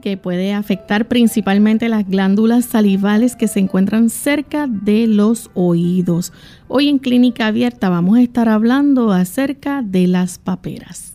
Que puede afectar principalmente las glándulas salivales que se encuentran cerca de los oídos. Hoy en Clínica Abierta vamos a estar hablando acerca de las paperas.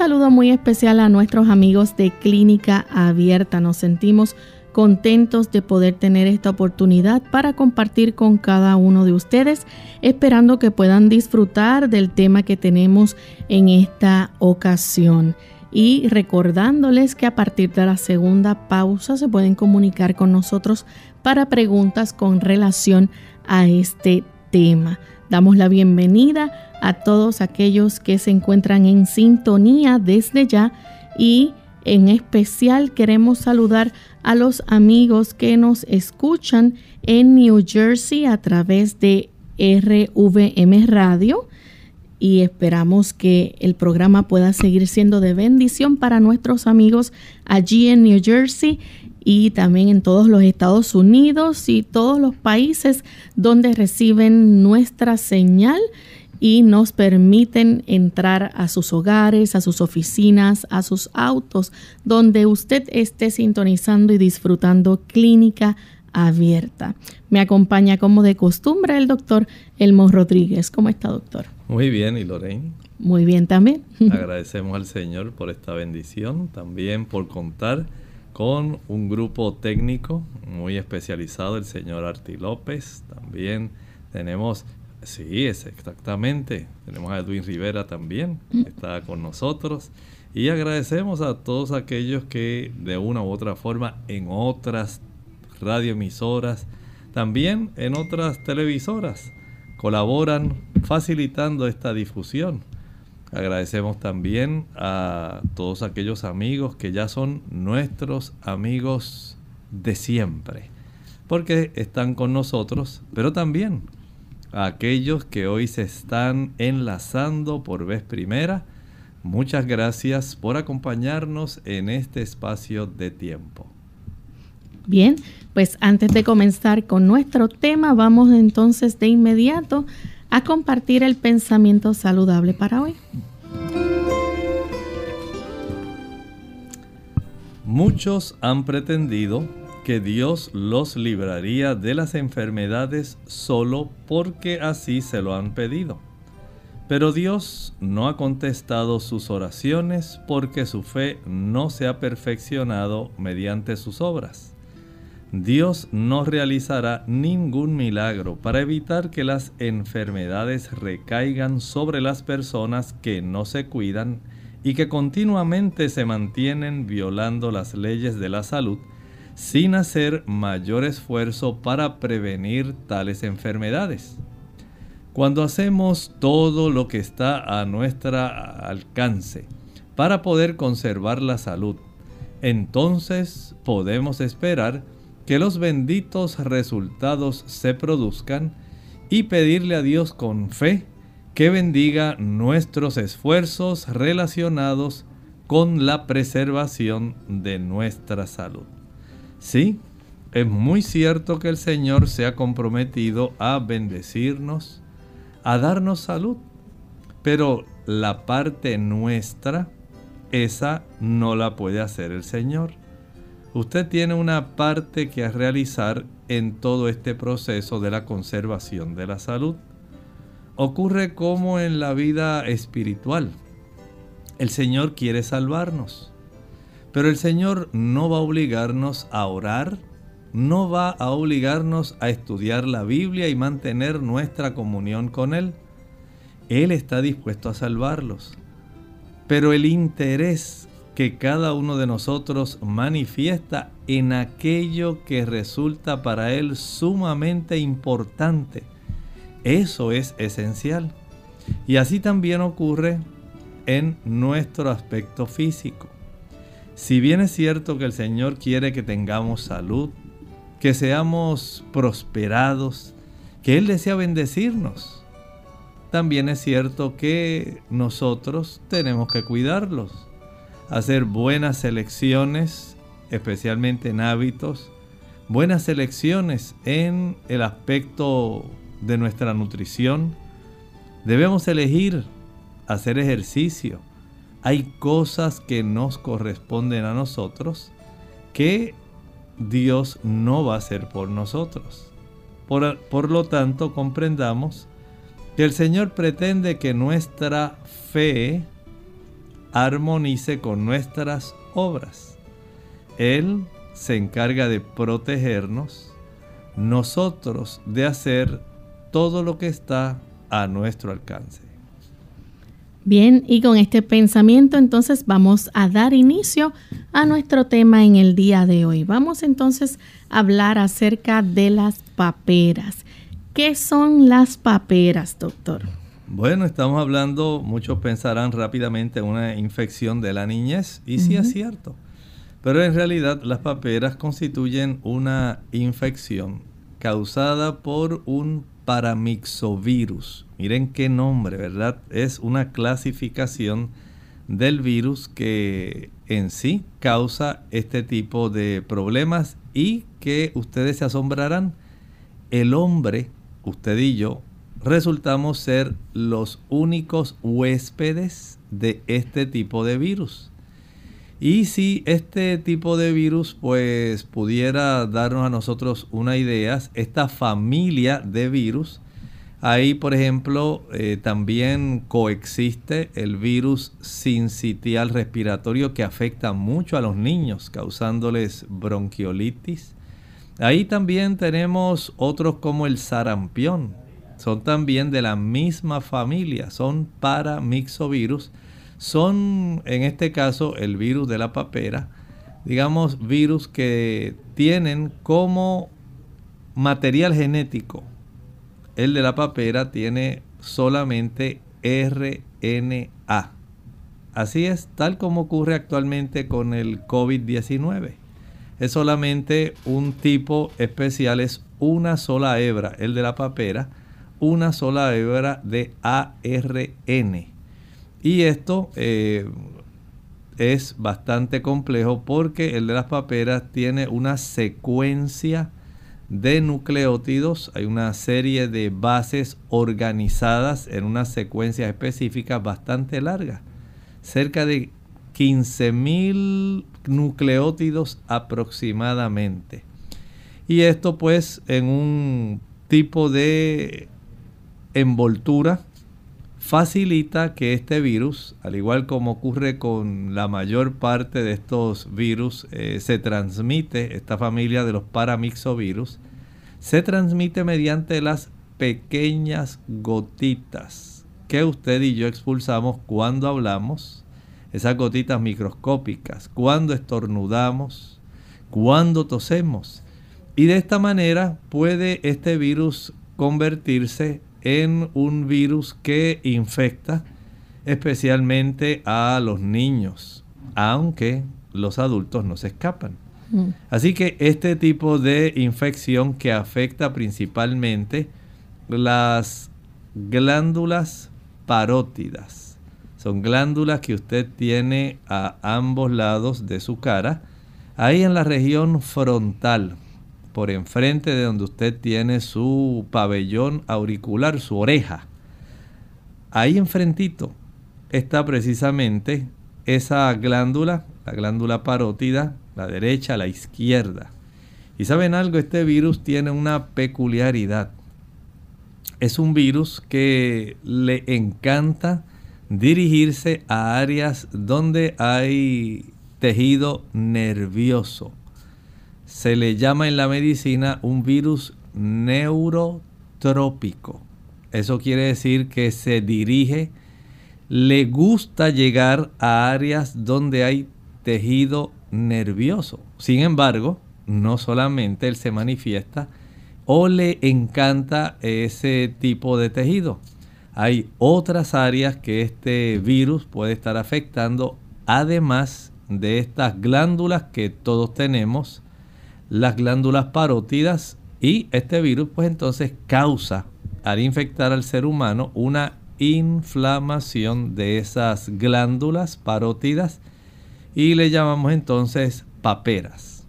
Saludo muy especial a nuestros amigos de Clínica Abierta. Nos sentimos contentos de poder tener esta oportunidad para compartir con cada uno de ustedes, esperando que puedan disfrutar del tema que tenemos en esta ocasión. Y recordándoles que a partir de la segunda pausa se pueden comunicar con nosotros para preguntas con relación a este tema. Damos la bienvenida a todos aquellos que se encuentran en sintonía desde ya y en especial queremos saludar a los amigos que nos escuchan en New Jersey a través de RVM Radio y esperamos que el programa pueda seguir siendo de bendición para nuestros amigos allí en New Jersey y también en todos los Estados Unidos y todos los países donde reciben nuestra señal y nos permiten entrar a sus hogares, a sus oficinas, a sus autos, donde usted esté sintonizando y disfrutando clínica abierta. Me acompaña como de costumbre el doctor Elmo Rodríguez. ¿Cómo está, doctor? Muy bien, ¿y Lorraine? Muy bien también. Agradecemos al Señor por esta bendición, también por contar con un grupo técnico muy especializado, el señor Arti López. También tenemos, sí, es exactamente, tenemos a Edwin Rivera también, que está con nosotros. Y agradecemos a todos aquellos que de una u otra forma en otras radioemisoras, también en otras televisoras, colaboran facilitando esta difusión. Agradecemos también a todos aquellos amigos que ya son nuestros amigos de siempre, porque están con nosotros, pero también a aquellos que hoy se están enlazando por vez primera. Muchas gracias por acompañarnos en este espacio de tiempo. Bien, pues antes de comenzar con nuestro tema, vamos entonces de inmediato a compartir el pensamiento saludable para hoy. Muchos han pretendido que Dios los libraría de las enfermedades solo porque así se lo han pedido. Pero Dios no ha contestado sus oraciones porque su fe no se ha perfeccionado mediante sus obras. Dios no realizará ningún milagro para evitar que las enfermedades recaigan sobre las personas que no se cuidan y que continuamente se mantienen violando las leyes de la salud sin hacer mayor esfuerzo para prevenir tales enfermedades. Cuando hacemos todo lo que está a nuestro alcance para poder conservar la salud, entonces podemos esperar que los benditos resultados se produzcan y pedirle a Dios con fe que bendiga nuestros esfuerzos relacionados con la preservación de nuestra salud. Sí, es muy cierto que el Señor se ha comprometido a bendecirnos, a darnos salud, pero la parte nuestra, esa no la puede hacer el Señor. Usted tiene una parte que realizar en todo este proceso de la conservación de la salud. Ocurre como en la vida espiritual. El Señor quiere salvarnos, pero el Señor no va a obligarnos a orar, no va a obligarnos a estudiar la Biblia y mantener nuestra comunión con Él. Él está dispuesto a salvarlos. Pero el interés que cada uno de nosotros manifiesta en aquello que resulta para Él sumamente importante, eso es esencial. Y así también ocurre en nuestro aspecto físico. Si bien es cierto que el Señor quiere que tengamos salud, que seamos prosperados, que Él desea bendecirnos. También es cierto que nosotros tenemos que cuidarlos, hacer buenas elecciones, especialmente en hábitos, buenas elecciones en el aspecto de nuestra nutrición. Debemos elegir hacer ejercicio. Hay cosas que nos corresponden a nosotros que Dios no va a hacer por nosotros. Por, lo tanto, comprendamos que el Señor pretende que nuestra fe armonice con nuestras obras. Él se encarga de protegernos, nosotros de hacer todo lo que está a nuestro alcance. Bien, y con este pensamiento entonces vamos a dar inicio a nuestro tema en el día de hoy. Vamos entonces a hablar acerca de las paperas. ¿Qué son las paperas, doctor? Bueno, estamos hablando, muchos pensarán rápidamente en una infección de la niñez, y sí es cierto. Pero en realidad las paperas constituyen una infección causada por un paramixovirus. Miren qué nombre, ¿verdad? Es una clasificación del virus que en sí causa este tipo de problemas y que ustedes se asombrarán. El hombre, usted y yo, resultamos ser los únicos huéspedes de este tipo de virus. Y si este tipo de virus pues pudiera darnos a nosotros una idea, esta familia de virus, ahí por ejemplo eh, también coexiste el virus sincitial respiratorio que afecta mucho a los niños, causándoles bronquiolitis. Ahí también tenemos otros como el sarampión, son también de la misma familia, son paramixovirus son en este caso el virus de la papera, digamos virus que tienen como material genético. El de la papera tiene solamente RNA. Así es, tal como ocurre actualmente con el COVID-19. Es solamente un tipo especial, es una sola hebra, el de la papera, una sola hebra de ARN. Y esto eh, es bastante complejo porque el de las paperas tiene una secuencia de nucleótidos, hay una serie de bases organizadas en una secuencia específica bastante larga, cerca de 15.000 nucleótidos aproximadamente. Y esto pues en un tipo de envoltura facilita que este virus, al igual como ocurre con la mayor parte de estos virus, eh, se transmite, esta familia de los paramixovirus, se transmite mediante las pequeñas gotitas que usted y yo expulsamos cuando hablamos, esas gotitas microscópicas, cuando estornudamos, cuando tosemos. Y de esta manera puede este virus convertirse en un virus que infecta especialmente a los niños, aunque los adultos no se escapan. Mm. Así que este tipo de infección que afecta principalmente las glándulas parótidas. Son glándulas que usted tiene a ambos lados de su cara, ahí en la región frontal, por enfrente de donde usted tiene su pabellón auricular, su oreja. Ahí enfrentito está precisamente esa glándula, la glándula parótida, la derecha, la izquierda. Y saben algo, este virus tiene una peculiaridad. Es un virus que le encanta dirigirse a áreas donde hay tejido nervioso. Se le llama en la medicina un virus neurotrópico. Eso quiere decir que se dirige, le gusta llegar a áreas donde hay tejido nervioso. Sin embargo, no solamente él se manifiesta o le encanta ese tipo de tejido. Hay otras áreas que este virus puede estar afectando, además de estas glándulas que todos tenemos, las glándulas parótidas, y este virus pues entonces causa al infectar al ser humano una inflamación de esas glándulas parótidas y le llamamos entonces paperas.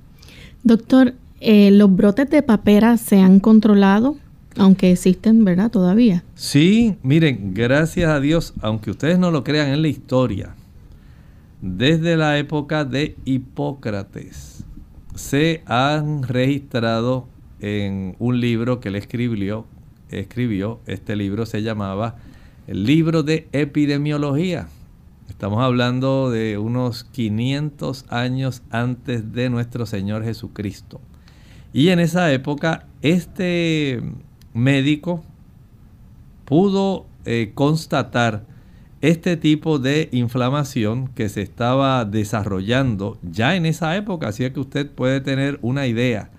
Doctor, eh, ¿los brotes de paperas se han controlado? Aunque existen, ¿verdad? Todavía. Sí, miren, gracias a Dios, aunque ustedes no lo crean en la historia, desde la época de Hipócrates se han registrado en un libro que él escribió, escribió, este libro se llamaba el libro de epidemiología. Estamos hablando de unos 500 años antes de nuestro Señor Jesucristo. Y en esa época este médico pudo eh, constatar este tipo de inflamación que se estaba desarrollando ya en esa época, así que usted puede tener una idea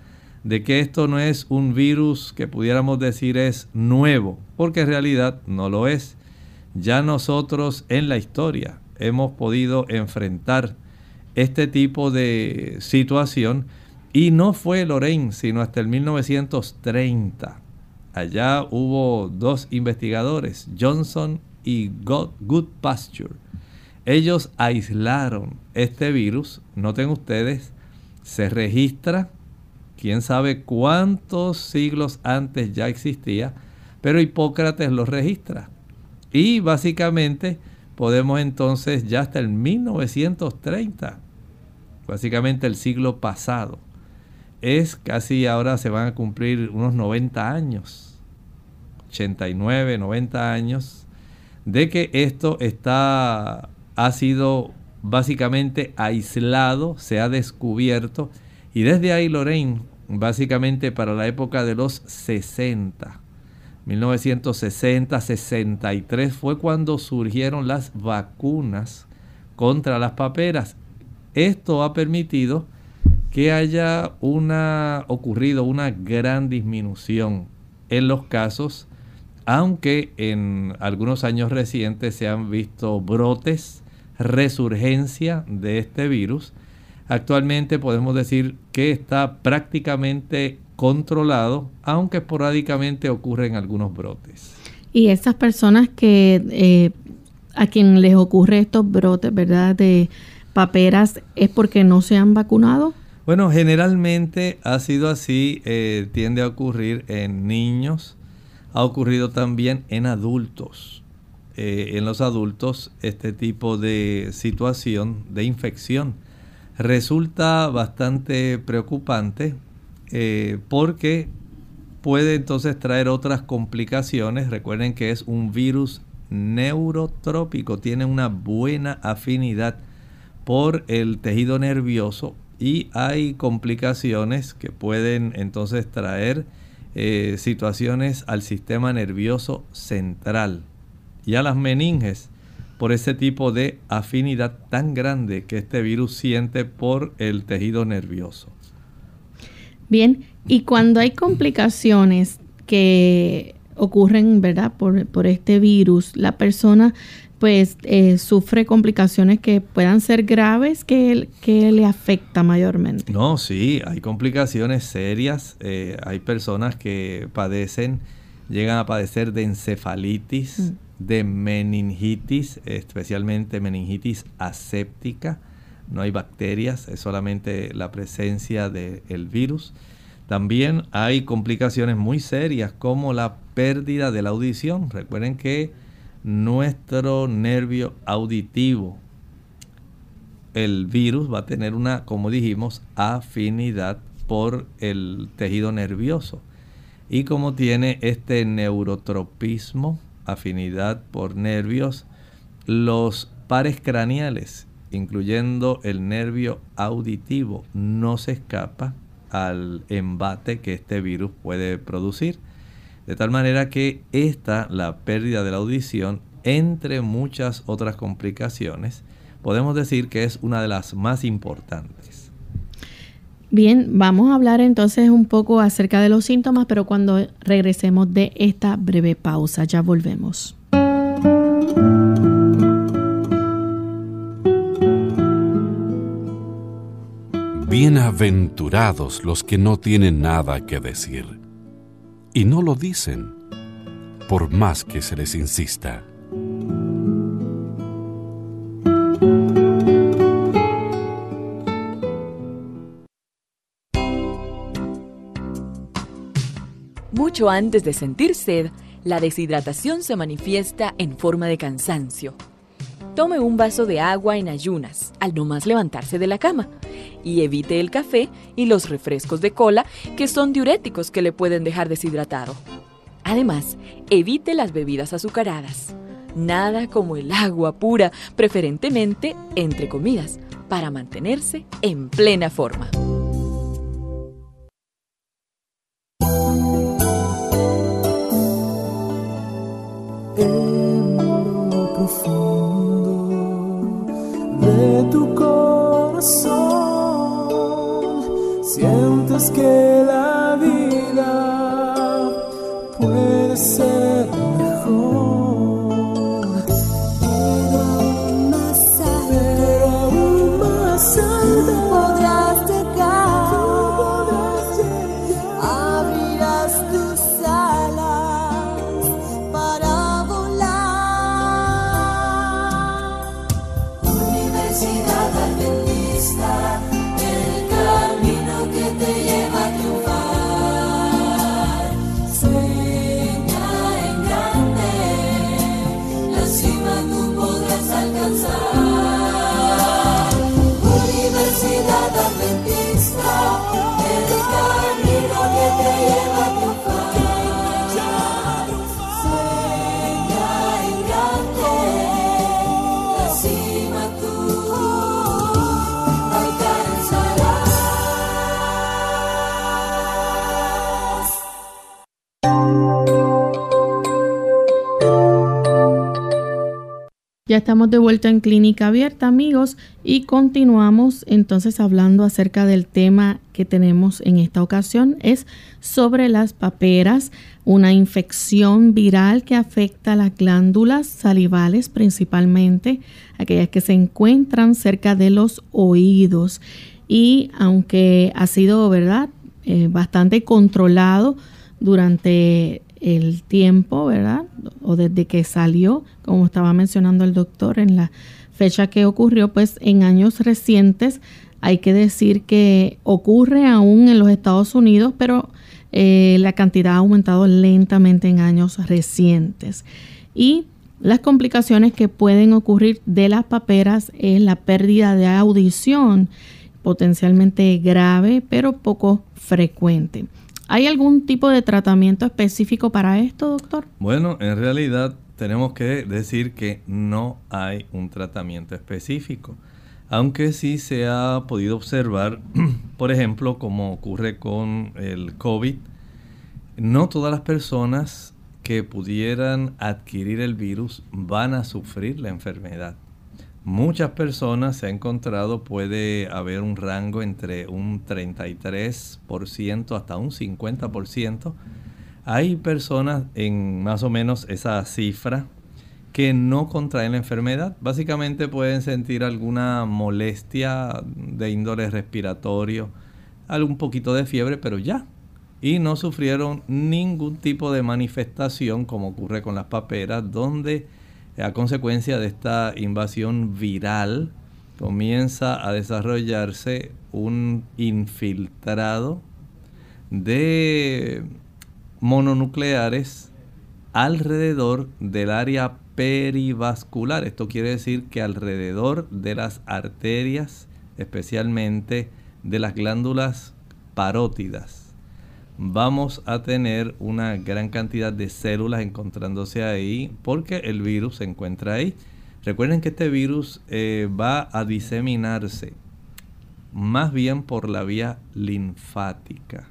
de que esto no es un virus que pudiéramos decir es nuevo, porque en realidad no lo es. Ya nosotros en la historia hemos podido enfrentar este tipo de situación y no fue Lorraine, sino hasta el 1930. Allá hubo dos investigadores, Johnson y Good Pasture. Ellos aislaron este virus, noten ustedes, se registra, quién sabe cuántos siglos antes ya existía, pero Hipócrates lo registra. Y básicamente podemos entonces ya hasta el 1930, básicamente el siglo pasado, es casi ahora se van a cumplir unos 90 años, 89, 90 años, de que esto está, ha sido básicamente aislado, se ha descubierto, y desde ahí Lorraine, básicamente para la época de los 60, 1960, 63 fue cuando surgieron las vacunas contra las paperas. Esto ha permitido que haya una ocurrido una gran disminución en los casos, aunque en algunos años recientes se han visto brotes, resurgencia de este virus. Actualmente podemos decir que está prácticamente controlado, aunque esporádicamente ocurren algunos brotes. Y esas personas que eh, a quien les ocurre estos brotes, ¿verdad? De paperas, ¿es porque no se han vacunado? Bueno, generalmente ha sido así, eh, tiende a ocurrir en niños, ha ocurrido también en adultos. Eh, en los adultos este tipo de situación de infección resulta bastante preocupante eh, porque puede entonces traer otras complicaciones. Recuerden que es un virus neurotrópico, tiene una buena afinidad por el tejido nervioso y hay complicaciones que pueden entonces traer eh, situaciones al sistema nervioso central y a las meninges por ese tipo de afinidad tan grande que este virus siente por el tejido nervioso. Bien, y cuando hay complicaciones que ocurren, ¿verdad? Por, por este virus, la persona pues eh, sufre complicaciones que puedan ser graves que, que le afecta mayormente. No, sí, hay complicaciones serias. Eh, hay personas que padecen, llegan a padecer de encefalitis, mm. de meningitis, especialmente meningitis aséptica. No hay bacterias, es solamente la presencia del virus. También hay complicaciones muy serias como la pérdida de la audición. Recuerden que nuestro nervio auditivo, el virus va a tener una, como dijimos, afinidad por el tejido nervioso. Y como tiene este neurotropismo, afinidad por nervios, los pares craneales, incluyendo el nervio auditivo, no se escapa al embate que este virus puede producir. De tal manera que esta, la pérdida de la audición, entre muchas otras complicaciones, podemos decir que es una de las más importantes. Bien, vamos a hablar entonces un poco acerca de los síntomas, pero cuando regresemos de esta breve pausa, ya volvemos. Bienaventurados los que no tienen nada que decir, y no lo dicen, por más que se les insista. Mucho antes de sentir sed, la deshidratación se manifiesta en forma de cansancio. Tome un vaso de agua en ayunas al no más levantarse de la cama y evite el café y los refrescos de cola que son diuréticos que le pueden dejar deshidratado. Además, evite las bebidas azucaradas. Nada como el agua pura, preferentemente entre comidas, para mantenerse en plena forma. de tu corazón sientes que la vida puede ser Ya estamos de vuelta en Clínica Abierta, amigos, y continuamos entonces hablando acerca del tema que tenemos en esta ocasión. Es sobre las paperas, una infección viral que afecta las glándulas salivales, principalmente aquellas que se encuentran cerca de los oídos. Y aunque ha sido, ¿verdad?, eh, bastante controlado durante el tiempo, ¿verdad? O desde que salió, como estaba mencionando el doctor, en la fecha que ocurrió, pues en años recientes hay que decir que ocurre aún en los Estados Unidos, pero eh, la cantidad ha aumentado lentamente en años recientes. Y las complicaciones que pueden ocurrir de las paperas es la pérdida de audición, potencialmente grave, pero poco frecuente. ¿Hay algún tipo de tratamiento específico para esto, doctor? Bueno, en realidad tenemos que decir que no hay un tratamiento específico, aunque sí se ha podido observar, por ejemplo, como ocurre con el COVID, no todas las personas que pudieran adquirir el virus van a sufrir la enfermedad muchas personas se ha encontrado puede haber un rango entre un 33% hasta un 50%. Hay personas en más o menos esa cifra que no contraen la enfermedad. Básicamente pueden sentir alguna molestia de índole respiratorio, algún poquito de fiebre, pero ya. y no sufrieron ningún tipo de manifestación como ocurre con las paperas, donde a consecuencia de esta invasión viral comienza a desarrollarse un infiltrado de mononucleares alrededor del área perivascular. Esto quiere decir que alrededor de las arterias, especialmente de las glándulas parótidas, vamos a tener una gran cantidad de células encontrándose ahí porque el virus se encuentra ahí. Recuerden que este virus eh, va a diseminarse más bien por la vía linfática.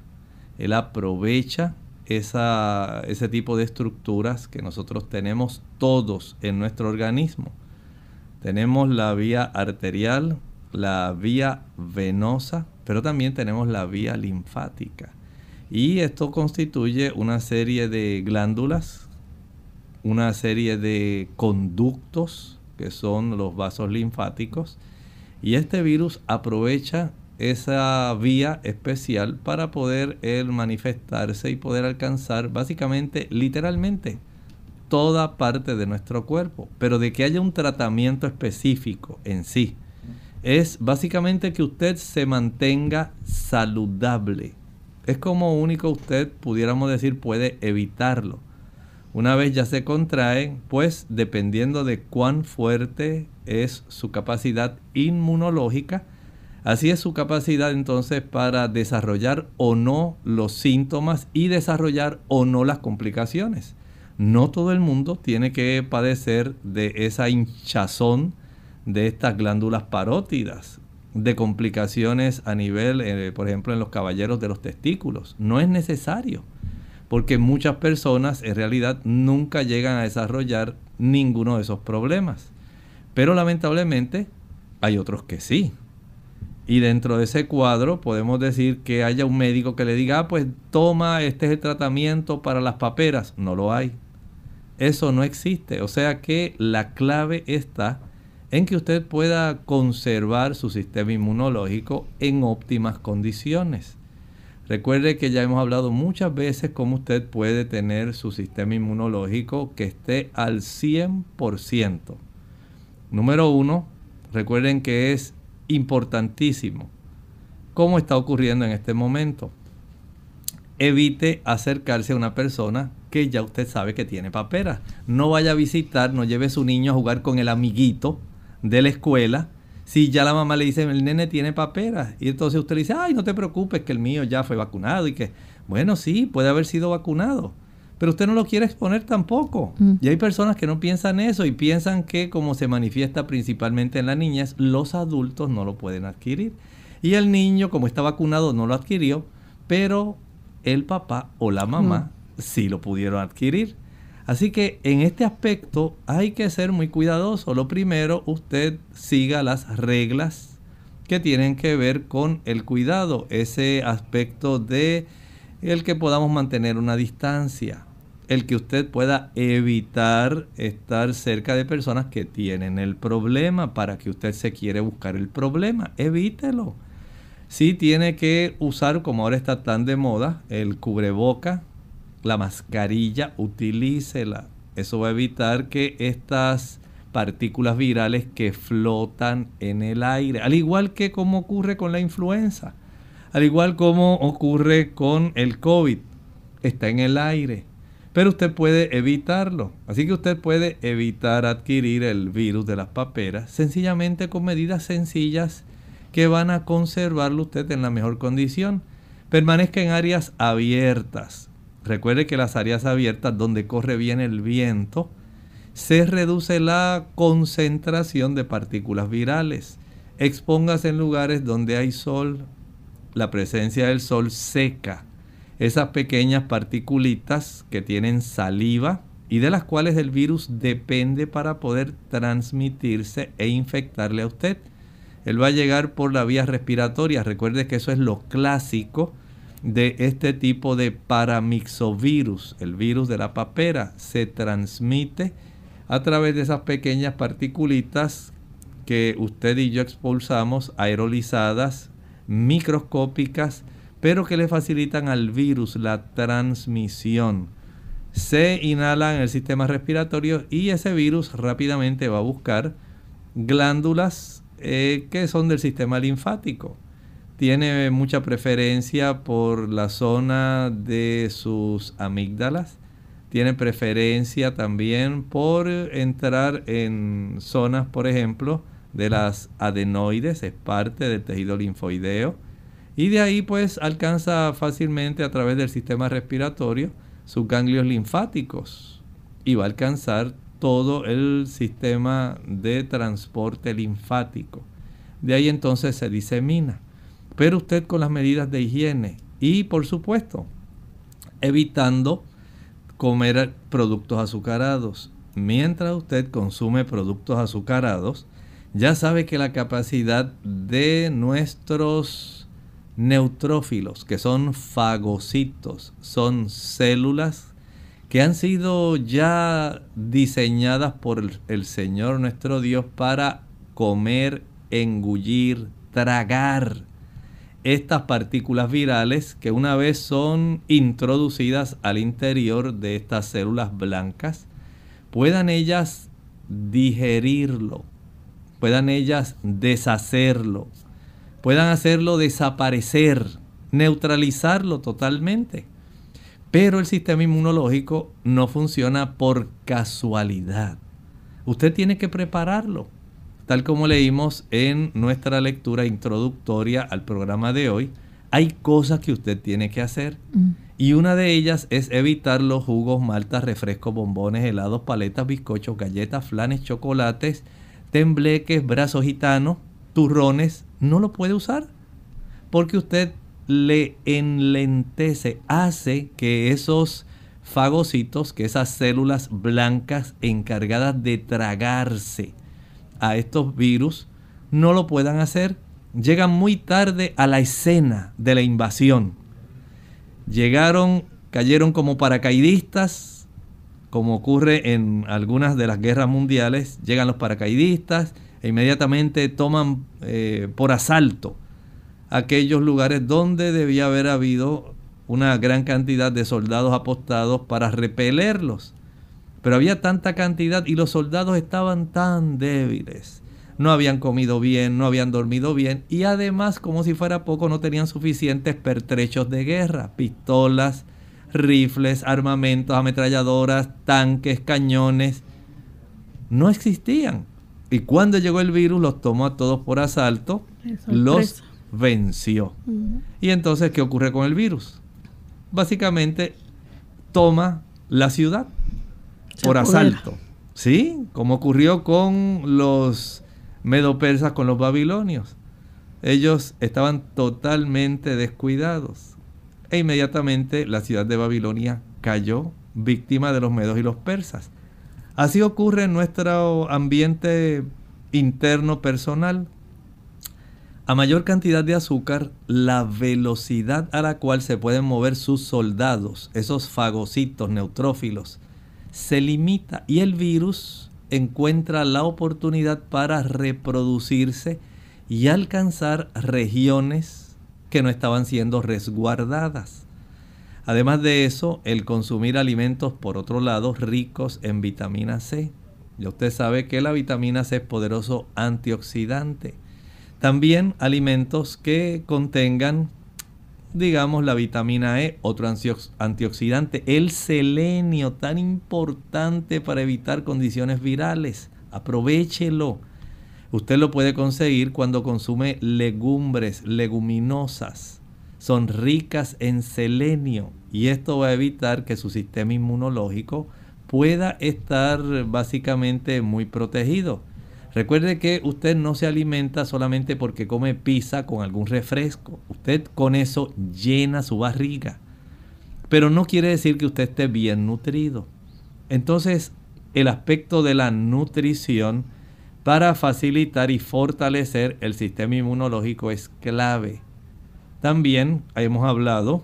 Él aprovecha esa, ese tipo de estructuras que nosotros tenemos todos en nuestro organismo. Tenemos la vía arterial, la vía venosa, pero también tenemos la vía linfática. Y esto constituye una serie de glándulas, una serie de conductos, que son los vasos linfáticos. Y este virus aprovecha esa vía especial para poder él manifestarse y poder alcanzar básicamente, literalmente, toda parte de nuestro cuerpo. Pero de que haya un tratamiento específico en sí, es básicamente que usted se mantenga saludable. Es como único usted, pudiéramos decir, puede evitarlo. Una vez ya se contrae, pues dependiendo de cuán fuerte es su capacidad inmunológica, Así es su capacidad entonces para desarrollar o no los síntomas y desarrollar o no las complicaciones. No todo el mundo tiene que padecer de esa hinchazón de estas glándulas parótidas, de complicaciones a nivel, eh, por ejemplo, en los caballeros de los testículos. No es necesario, porque muchas personas en realidad nunca llegan a desarrollar ninguno de esos problemas. Pero lamentablemente hay otros que sí. Y dentro de ese cuadro podemos decir que haya un médico que le diga, ah, pues toma, este es el tratamiento para las paperas. No lo hay. Eso no existe. O sea que la clave está en que usted pueda conservar su sistema inmunológico en óptimas condiciones. Recuerde que ya hemos hablado muchas veces cómo usted puede tener su sistema inmunológico que esté al 100%. Número uno, recuerden que es importantísimo. ¿Cómo está ocurriendo en este momento? Evite acercarse a una persona que ya usted sabe que tiene paperas. No vaya a visitar, no lleve a su niño a jugar con el amiguito de la escuela. Si ya la mamá le dice, el nene tiene paperas. Y entonces usted le dice, ay, no te preocupes, que el mío ya fue vacunado. Y que, bueno, sí, puede haber sido vacunado pero usted no lo quiere exponer tampoco. Mm. Y hay personas que no piensan eso y piensan que como se manifiesta principalmente en las niñas, los adultos no lo pueden adquirir. Y el niño, como está vacunado, no lo adquirió, pero el papá o la mamá mm. sí lo pudieron adquirir. Así que en este aspecto hay que ser muy cuidadoso. Lo primero, usted siga las reglas que tienen que ver con el cuidado, ese aspecto de el que podamos mantener una distancia, el que usted pueda evitar estar cerca de personas que tienen el problema para que usted se quiere buscar el problema. Evítelo. Si tiene que usar, como ahora está tan de moda, el cubreboca, la mascarilla, utilícela. Eso va a evitar que estas partículas virales que flotan en el aire, al igual que como ocurre con la influenza, al igual como ocurre con el COVID, está en el aire pero usted puede evitarlo. Así que usted puede evitar adquirir el virus de las paperas sencillamente con medidas sencillas que van a conservarlo usted en la mejor condición. Permanezca en áreas abiertas. Recuerde que las áreas abiertas donde corre bien el viento se reduce la concentración de partículas virales. Expóngase en lugares donde hay sol. La presencia del sol seca esas pequeñas particulitas que tienen saliva y de las cuales el virus depende para poder transmitirse e infectarle a usted. Él va a llegar por la vía respiratoria. Recuerde que eso es lo clásico de este tipo de paramixovirus. El virus de la papera se transmite a través de esas pequeñas particulitas que usted y yo expulsamos, aerolizadas, microscópicas, pero que le facilitan al virus la transmisión. Se inhala en el sistema respiratorio y ese virus rápidamente va a buscar glándulas eh, que son del sistema linfático. Tiene mucha preferencia por la zona de sus amígdalas. Tiene preferencia también por entrar en zonas, por ejemplo, de las adenoides, es parte del tejido linfoideo. Y de ahí pues alcanza fácilmente a través del sistema respiratorio sus ganglios linfáticos y va a alcanzar todo el sistema de transporte linfático. De ahí entonces se disemina. Pero usted con las medidas de higiene y por supuesto evitando comer productos azucarados. Mientras usted consume productos azucarados, ya sabe que la capacidad de nuestros neutrófilos, que son fagocitos, son células que han sido ya diseñadas por el, Señor nuestro Dios para comer, engullir, tragar estas partículas virales que una vez son introducidas al interior de estas células blancas, puedan ellas digerirlo, puedan ellas deshacerlo, puedan hacerlo desaparecer, neutralizarlo totalmente. Pero el sistema inmunológico no funciona por casualidad. Usted tiene que prepararlo. Tal como leímos en nuestra lectura introductoria al programa de hoy, hay cosas que usted tiene que hacer. Mm. Y una de ellas es evitar los jugos, maltas, refrescos, bombones, helados, paletas, bizcochos, galletas, flanes, chocolates, tembleques, brazos gitanos, turrones. No lo puede usar porque usted le enlentece, hace que esos fagocitos, que esas células blancas encargadas de tragarse a estos virus, no lo puedan hacer. Llegan muy tarde a la escena de la invasión. Llegaron, cayeron como paracaidistas, como ocurre en algunas de las guerras mundiales. Llegan los paracaidistas e inmediatamente toman eh, por asalto aquellos lugares donde debía haber habido una gran cantidad de soldados apostados para repelerlos. Pero había tanta cantidad y los soldados estaban tan débiles. No habían comido bien, no habían dormido bien y además, como si fuera poco, no tenían suficientes pertrechos de guerra, pistolas, rifles, armamentos, ametralladoras, tanques, cañones. No existían. Y cuando llegó el virus los tomó a todos por asalto, los venció. Y entonces, ¿qué ocurre con el virus? Básicamente, toma la ciudad por asalto. ¿Sí? Como ocurrió con los medopersas, con los babilonios. Ellos estaban totalmente descuidados. E inmediatamente la ciudad de Babilonia cayó víctima de los medos y los persas. Así ocurre en nuestro ambiente interno personal. A mayor cantidad de azúcar, la velocidad a la cual se pueden mover sus soldados, esos fagocitos neutrófilos, se limita y el virus encuentra la oportunidad para reproducirse y alcanzar regiones que no estaban siendo resguardadas. Además de eso, el consumir alimentos, por otro lado, ricos en vitamina C. Ya usted sabe que la vitamina C es poderoso antioxidante. También alimentos que contengan, digamos, la vitamina E, otro antioxidante, el selenio, tan importante para evitar condiciones virales. Aprovechelo. Usted lo puede conseguir cuando consume legumbres, leguminosas. Son ricas en selenio y esto va a evitar que su sistema inmunológico pueda estar básicamente muy protegido. Recuerde que usted no se alimenta solamente porque come pizza con algún refresco. Usted con eso llena su barriga. Pero no quiere decir que usted esté bien nutrido. Entonces, el aspecto de la nutrición para facilitar y fortalecer el sistema inmunológico es clave. También hemos hablado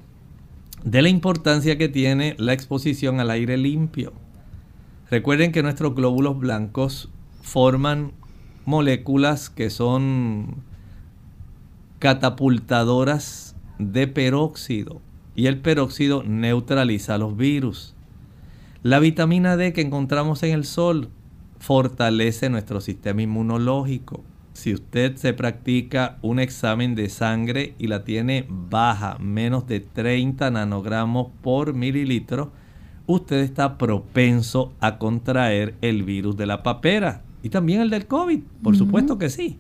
de la importancia que tiene la exposición al aire limpio. Recuerden que nuestros glóbulos blancos forman moléculas que son catapultadoras de peróxido y el peróxido neutraliza los virus. La vitamina D que encontramos en el sol fortalece nuestro sistema inmunológico. Si usted se practica un examen de sangre y la tiene baja, menos de 30 nanogramos por mililitro, usted está propenso a contraer el virus de la papera y también el del COVID, por supuesto que sí.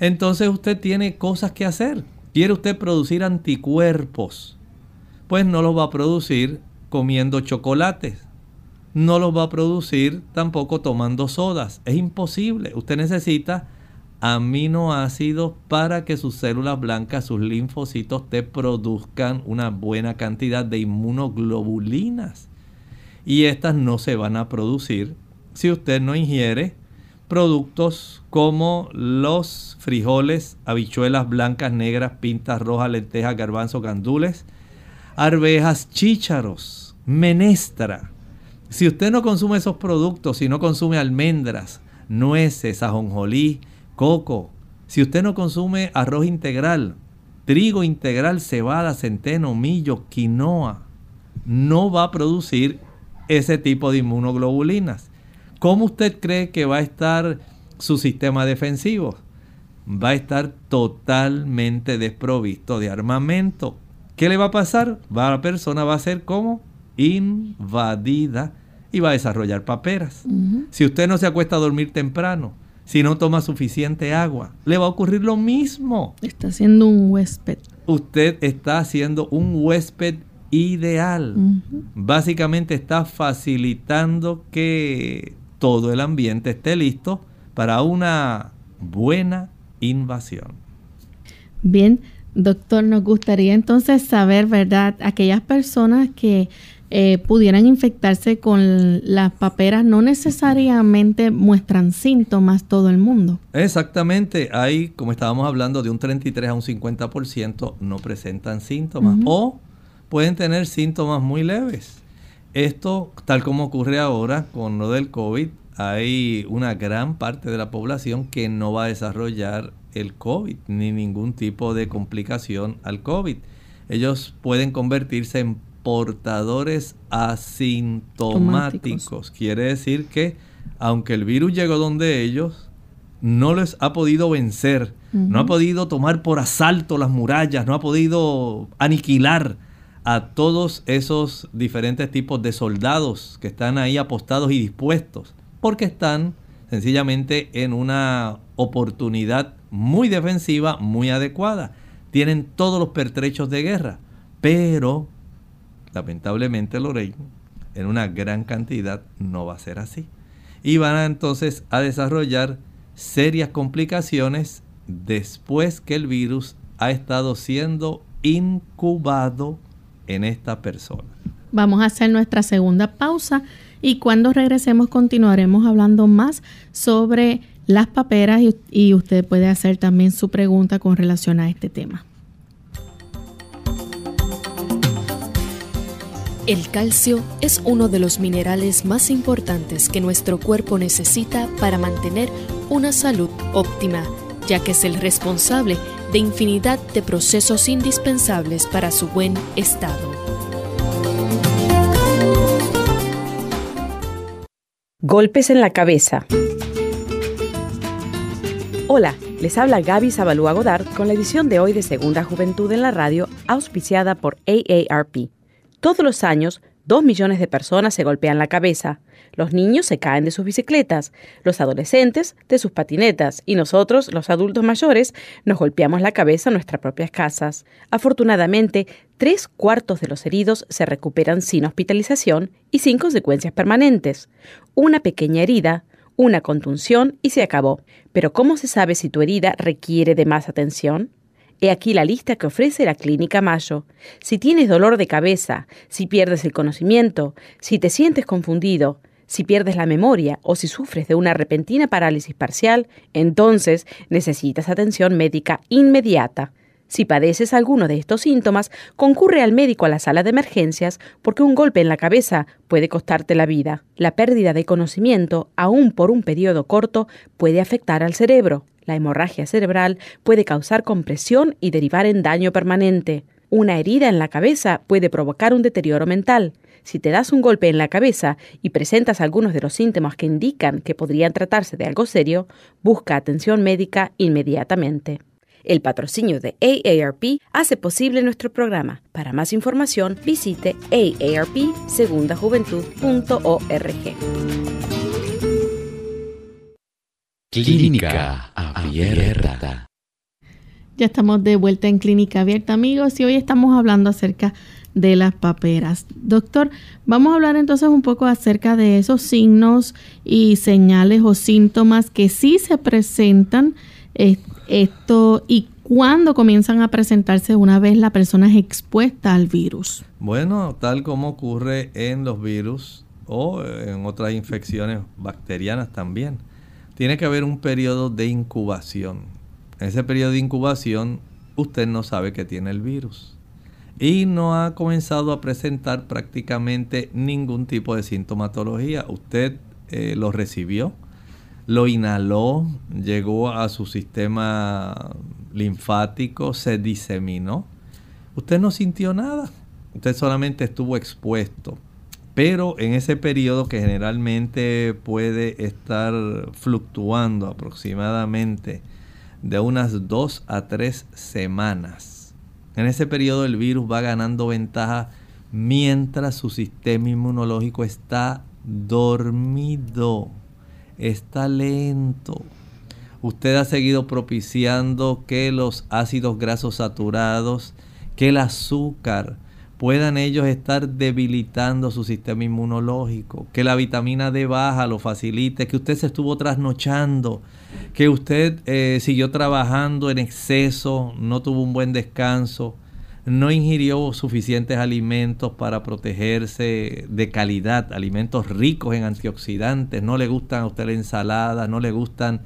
Entonces usted tiene cosas que hacer. ¿Quiere usted producir anticuerpos? Pues no los va a producir comiendo chocolates. No los va a producir tampoco tomando sodas. Es imposible. Usted necesita aminoácidos para que sus células blancas, sus linfocitos, te produzcan una buena cantidad de inmunoglobulinas. Y estas no se van a producir si usted no ingiere productos como los frijoles, habichuelas blancas, negras, pintas rojas, lentejas, garbanzos, gandules, arvejas, chícharos, menestra. Si usted no consume esos productos, si no consume almendras, nueces, ajonjolí, coco, si usted no consume arroz integral, trigo integral, cebada, centeno, millo, quinoa, no va a producir ese tipo de inmunoglobulinas. ¿Cómo usted cree que va a estar su sistema defensivo? Va a estar totalmente desprovisto de armamento. ¿Qué le va a pasar? Va, la persona va a ser como invadida y va a desarrollar paperas. Si usted no se acuesta a dormir temprano, si no toma suficiente agua, le va a ocurrir lo mismo. Está siendo un huésped. Usted está haciendo un huésped ideal. Básicamente está facilitando que todo el ambiente esté listo para una buena invasión. Bien, doctor, nos gustaría entonces saber, ¿verdad? Aquellas personas que eh, pudieran infectarse con las paperas no necesariamente muestran síntomas todo el mundo. Exactamente, hay, como estábamos hablando, de un 33 a un 50% no presentan síntomas o pueden tener síntomas muy leves. Esto, tal como ocurre ahora con lo del COVID, hay una gran parte de la población que no va a desarrollar el COVID ni ningún tipo de complicación al COVID. Ellos pueden convertirse en portadores asintomáticos. Quiere decir que aunque el virus llegó donde ellos, no les ha podido vencer, no ha podido tomar por asalto las murallas, no ha podido aniquilar a todos esos diferentes tipos de soldados que están ahí apostados y dispuestos, porque están sencillamente en una oportunidad muy defensiva, muy adecuada. Tienen todos los pertrechos de guerra, pero lamentablemente Lorraine, en una gran cantidad no va a ser así. Y van entonces a desarrollar serias complicaciones después que el virus ha estado siendo incubado en esta persona. Vamos a hacer nuestra segunda pausa y cuando regresemos continuaremos hablando más sobre las paperas y, usted puede hacer también su pregunta con relación a este tema. El calcio es uno de los minerales más importantes que nuestro cuerpo necesita para mantener una salud óptima, ya que es el responsable de infinidad de procesos indispensables para su buen estado. Golpes en la cabeza. Hola, les habla Gaby Zabalúa Godard con la edición de hoy de Segunda Juventud en la Radio, auspiciada por AARP. Todos los años, Dos millones de personas se golpean la cabeza. Los niños se caen de sus bicicletas, los adolescentes de sus patinetas y nosotros, los adultos mayores, nos golpeamos la cabeza en nuestras propias casas. Afortunadamente, tres cuartos de los heridos se recuperan sin hospitalización y sin consecuencias permanentes. Una pequeña herida, una contunción y se acabó. Pero ¿cómo se sabe si tu herida requiere de más atención? He aquí la lista que ofrece la Clínica Mayo. Si tienes dolor de cabeza, si pierdes el conocimiento, si te sientes confundido, si pierdes la memoria o si sufres de una repentina parálisis parcial, entonces necesitas atención médica inmediata. Si padeces alguno de estos síntomas, concurre al médico a la sala de emergencias porque un golpe en la cabeza puede costarte la vida. La pérdida de conocimiento, aun por un periodo corto, puede afectar al cerebro. La hemorragia cerebral puede causar compresión y derivar en daño permanente. Una herida en la cabeza puede provocar un deterioro mental. Si te das un golpe en la cabeza y presentas algunos de los síntomas que indican que podrían tratarse de algo serio, busca atención médica inmediatamente. El patrocinio de AARP hace posible nuestro programa. Para más información, visite aarpsegundajuventud.org. Clínica Abierta. Ya estamos de vuelta en Clínica Abierta, amigos, y hoy estamos hablando acerca de las paperas. Doctor, vamos a hablar entonces un poco acerca de esos signos y señales o síntomas que sí se presentan eh, esto y cuándo comienzan a presentarse una vez la persona es expuesta al virus. Bueno, tal como ocurre en los virus o en otras infecciones bacterianas también. Tiene que haber un periodo de incubación. En ese periodo de incubación usted no sabe que tiene el virus y no ha comenzado a presentar prácticamente ningún tipo de sintomatología. Usted eh, lo recibió, lo inhaló, llegó a su sistema linfático, se diseminó. Usted no sintió nada, usted solamente estuvo expuesto. Pero en ese periodo que generalmente puede estar fluctuando aproximadamente de unas dos a tres semanas, en ese periodo el virus va ganando ventaja mientras su sistema inmunológico está dormido, está lento. Usted ha seguido propiciando que los ácidos grasos saturados, que el azúcar, puedan ellos estar debilitando su sistema inmunológico, que la vitamina D baja lo facilite, que usted se estuvo trasnochando, que usted eh, siguió trabajando en exceso, no tuvo un buen descanso, no ingirió suficientes alimentos para protegerse de calidad, alimentos ricos en antioxidantes, no le gustan a usted la ensalada, no le gustan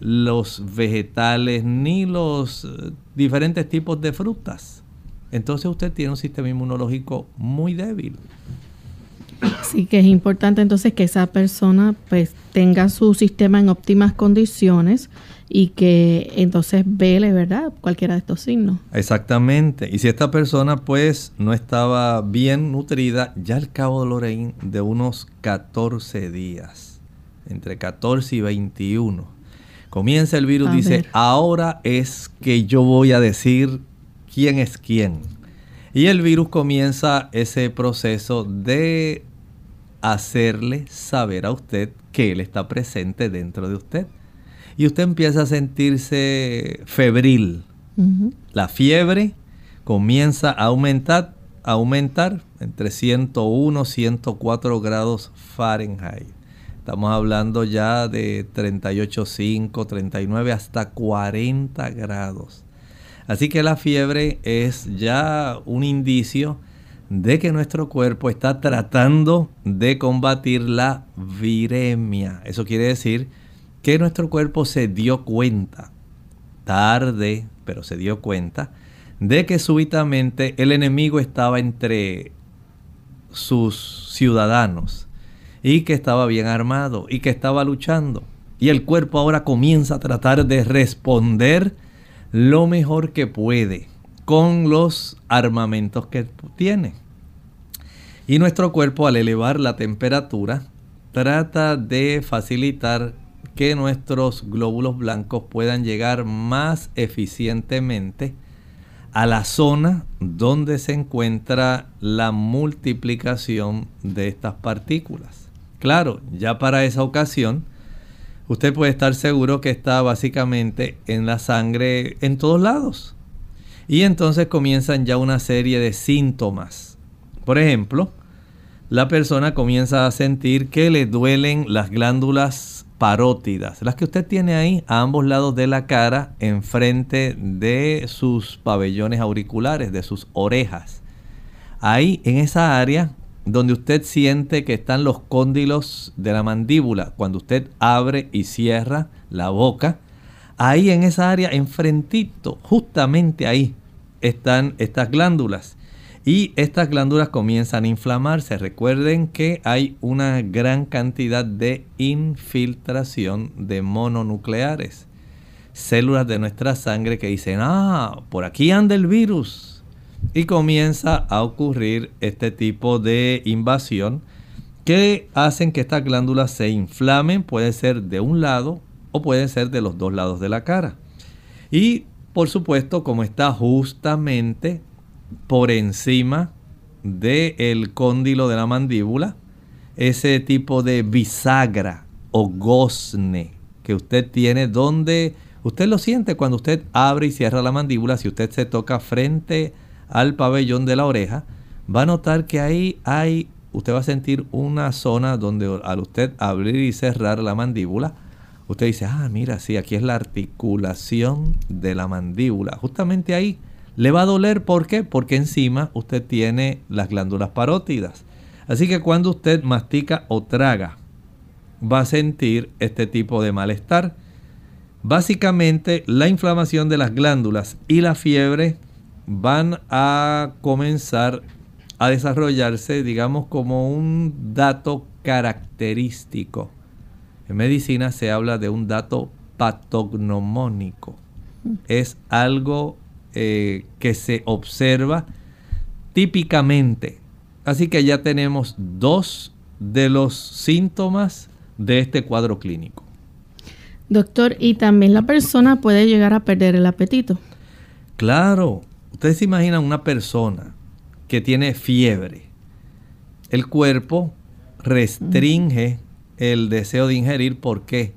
los vegetales ni los eh, diferentes tipos de frutas entonces usted tiene un sistema inmunológico muy débil. Sí, que es importante entonces que esa persona pues tenga su sistema en óptimas condiciones y que entonces vele, ¿verdad? Cualquiera de estos signos. Exactamente. Y si esta persona pues no estaba bien nutrida, ya al cabo de Lorraine de unos 14 días, entre 14 y 21, comienza el virus, dice, ahora es que yo voy a decir quién es quién. Y el virus comienza ese proceso de hacerle saber a usted que él está presente dentro de usted. Y usted empieza a sentirse febril. La fiebre comienza a aumentar, a aumentar entre 101 y 104 grados Fahrenheit. Estamos hablando ya de 38.5, 39 hasta 40 grados. Así que la fiebre es ya un indicio de que nuestro cuerpo está tratando de combatir la viremia. Eso quiere decir que nuestro cuerpo se dio cuenta, tarde, pero se dio cuenta, de que súbitamente el enemigo estaba entre sus ciudadanos y que estaba bien armado y que estaba luchando. Y el cuerpo ahora comienza a tratar de responder lo mejor que puede con los armamentos que tiene. Y nuestro cuerpo al elevar la temperatura trata de facilitar que nuestros glóbulos blancos puedan llegar más eficientemente a la zona donde se encuentra la multiplicación de estas partículas. Claro, ya para esa ocasión usted puede estar seguro que está básicamente en la sangre en todos lados. Y entonces comienzan ya una serie de síntomas. Por ejemplo, la persona comienza a sentir que le duelen las glándulas parótidas, las que usted tiene ahí a ambos lados de la cara, enfrente de sus pabellones auriculares, de sus orejas. Ahí en esa área donde usted siente que están los cóndilos de la mandíbula, cuando usted abre y cierra la boca, ahí en esa área, enfrentito, justamente ahí, están estas glándulas. Y estas glándulas comienzan a inflamarse. Recuerden que hay una gran cantidad de infiltración de mononucleares. Células de nuestra sangre que dicen, ah, por aquí anda el virus. Y comienza a ocurrir este tipo de invasión que hacen que estas glándulas se inflamen, puede ser de un lado o puede ser de los dos lados de la cara. Y por supuesto, como está justamente por encima del cóndilo de la mandíbula, ese tipo de bisagra o gozne que usted tiene donde usted lo siente cuando usted abre y cierra la mandíbula, si usted se toca frente al pabellón de la oreja, va a notar que ahí hay, usted va a sentir una zona donde al usted abrir y cerrar la mandíbula, usted dice, ah, mira, sí, aquí es la articulación de la mandíbula. Justamente ahí le va a doler, ¿por qué? Porque encima usted tiene las glándulas parótidas. Así que cuando usted mastica o traga, va a sentir este tipo de malestar. Básicamente, la inflamación de las glándulas y la fiebre van a comenzar a desarrollarse, digamos, como un dato característico. En medicina se habla de un dato patognomónico. Es algo eh, que se observa típicamente. Así que ya tenemos dos de los síntomas de este cuadro clínico. Doctor, ¿y también la persona puede llegar a perder el apetito? Claro, ustedes se imaginan una persona que tiene fiebre. El cuerpo restringe el deseo de ingerir. ¿Por qué?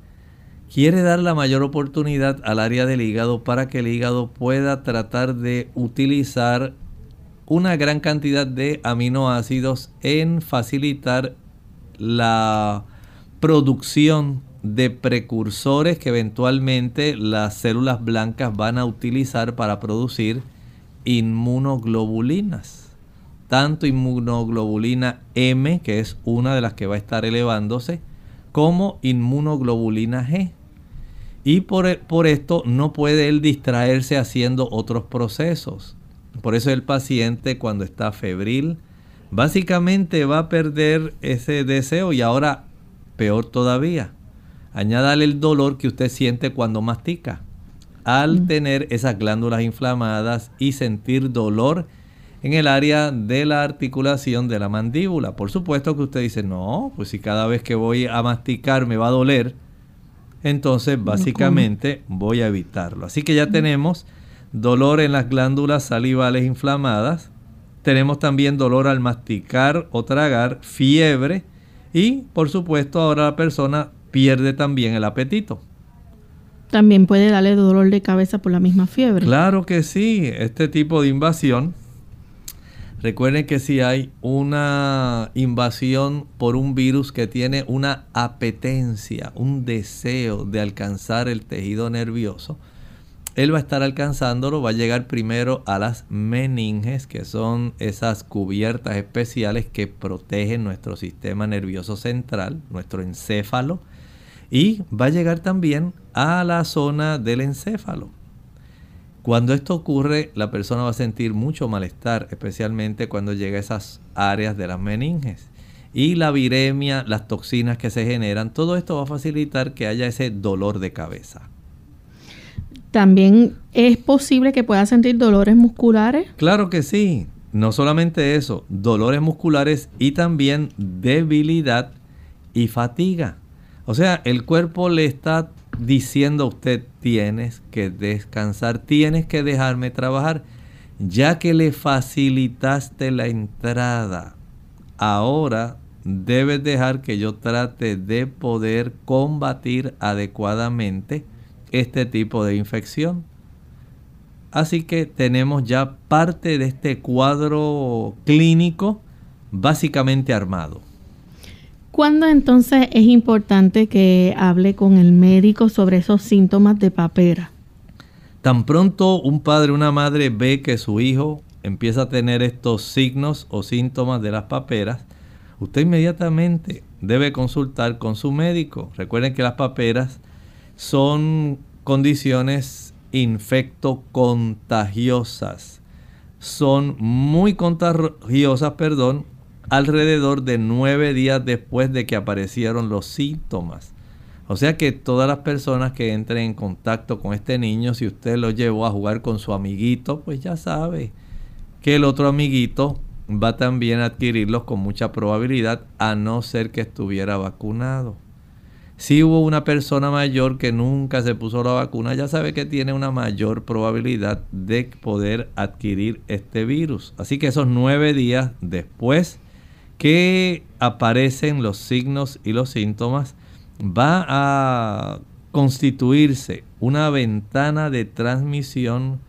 Quiere dar la mayor oportunidad al área del hígado para que el hígado pueda tratar de utilizar una gran cantidad de aminoácidos en facilitar la producción de precursores que eventualmente las células blancas van a utilizar para producir inmunoglobulinas. Tanto inmunoglobulina M, que es una de las que va a estar elevándose, como inmunoglobulina G. Y por, por esto no puede él distraerse haciendo otros procesos. Por eso el paciente cuando está febril, básicamente va a perder ese deseo y ahora Peor todavía, añádale el dolor que usted siente cuando mastica. Al mm. tener esas glándulas inflamadas y sentir dolor en el área de la articulación de la mandíbula. Por supuesto que usted dice, no, pues si cada vez que voy a masticar me va a doler, entonces básicamente voy a evitarlo. Así que ya tenemos dolor en las glándulas salivales inflamadas, tenemos también dolor al masticar o tragar, fiebre, y por supuesto ahora la persona pierde también el apetito. También puede darle dolor de cabeza por la misma fiebre. Claro que sí, este tipo de invasión. Recuerden que si hay una invasión por un virus que tiene una apetencia, un deseo de alcanzar el tejido nervioso, él va a estar alcanzándolo, va a llegar primero a las meninges, que son esas cubiertas especiales que protegen nuestro sistema nervioso central, nuestro encéfalo, y va a llegar también a la zona del encéfalo. Cuando esto ocurre, la persona va a sentir mucho malestar, especialmente cuando llega a esas áreas de las meninges. Y la viremia, las toxinas que se generan, todo esto va a facilitar que haya ese dolor de cabeza. También es posible que pueda sentir dolores musculares. Claro que sí. No solamente eso, dolores musculares y también debilidad y fatiga. O sea, el cuerpo le está diciendo a usted, tienes que descansar, tienes que dejarme trabajar, ya que le facilitaste la entrada. Ahora debes dejar que yo trate de poder combatir adecuadamente este tipo de infección. Así que tenemos ya parte de este cuadro clínico básicamente armado. ¿Cuándo entonces es importante que hable con el médico sobre esos síntomas de papera? Tan pronto un padre o una madre ve que su hijo empieza a tener estos signos o síntomas de las paperas, usted inmediatamente debe consultar con su médico. Recuerden que las paperas son condiciones infectocontagiosas. Son muy contagiosas, perdón, alrededor de nueve días después de que aparecieron los síntomas. O sea que todas las personas que entren en contacto con este niño, si usted lo llevó a jugar con su amiguito, pues ya sabe que el otro amiguito va también a adquirirlos con mucha probabilidad a no ser que estuviera vacunado. Si hubo una persona mayor que nunca se puso la vacuna, ya sabe que tiene una mayor probabilidad de poder adquirir este virus. Así que esos nueve días después que aparecen los signos y los síntomas, va a constituirse una ventana de transmisión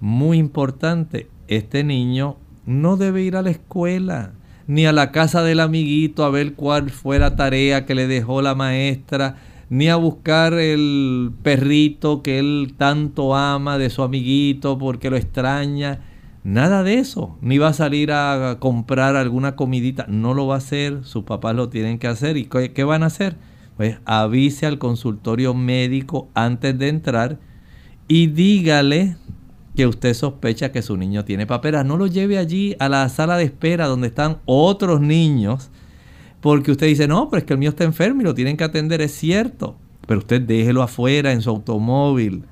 muy importante. Este niño no debe ir a la escuela ni a la casa del amiguito a ver cuál fue la tarea que le dejó la maestra, ni a buscar el perrito que él tanto ama de su amiguito porque lo extraña. Nada de eso. Ni va a salir a comprar alguna comidita. No lo va a hacer. Sus papás lo tienen que hacer. ¿Y qué, van a hacer? Pues avise al consultorio médico antes de entrar y dígale que usted sospecha que su niño tiene paperas. No lo lleve allí a la sala de espera donde están otros niños, porque usted dice, no, pero es que el mío está enfermo y lo tienen que atender, es cierto. Pero usted déjelo afuera en su automóvil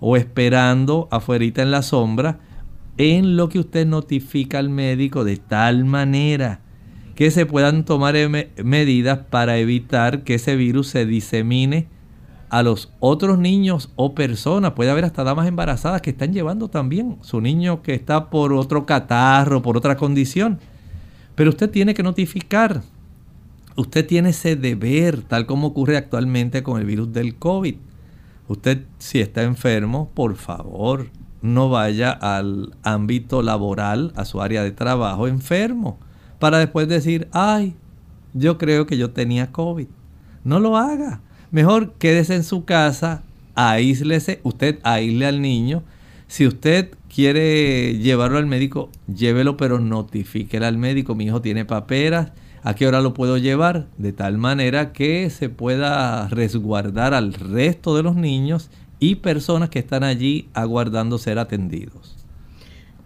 o esperando afuera en la sombra en lo que usted notifica al médico de tal manera que se puedan tomar medidas para evitar que ese virus se disemine a los otros niños o personas. Puede haber hasta damas embarazadas que están llevando también su niño que está por otro catarro, por otra condición. Pero usted tiene que notificar. Usted tiene ese deber, tal como ocurre actualmente con el virus del COVID. Usted, si está enfermo, por favor, no vaya al ámbito laboral, a su área de trabajo enfermo, para después decir, ay, yo creo que yo tenía COVID. No lo haga. Mejor quédese en su casa, aíslese, usted aísle al niño. Si usted quiere llevarlo al médico, llévelo, pero notifíquele al médico. Mi hijo tiene paperas, ¿a qué hora lo puedo llevar? De tal manera que se pueda resguardar al resto de los niños y personas que están allí aguardando ser atendidos.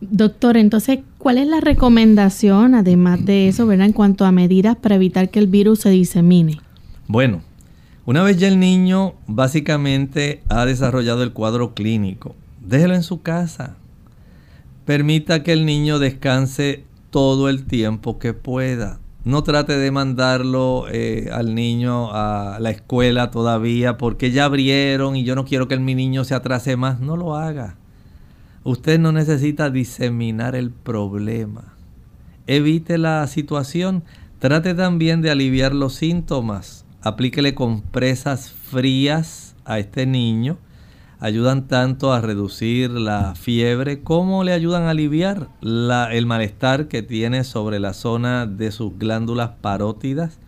Doctor, entonces, ¿cuál es la recomendación, además de eso, ¿verdad? en cuanto a medidas para evitar que el virus se disemine? Bueno, una vez ya el niño básicamente ha desarrollado el cuadro clínico, déjelo en su casa. Permita que el niño descanse todo el tiempo que pueda. No trate de mandarlo eh, al niño a la escuela todavía porque ya abrieron y yo no quiero que mi niño se atrase más. No lo haga. Usted no necesita diseminar el problema. Evite la situación. Trate también de aliviar los síntomas aplíquele compresas frías a este niño. Ayudan tanto a reducir la fiebre como le ayudan a aliviar el malestar que tiene sobre la zona de sus glándulas parótidas.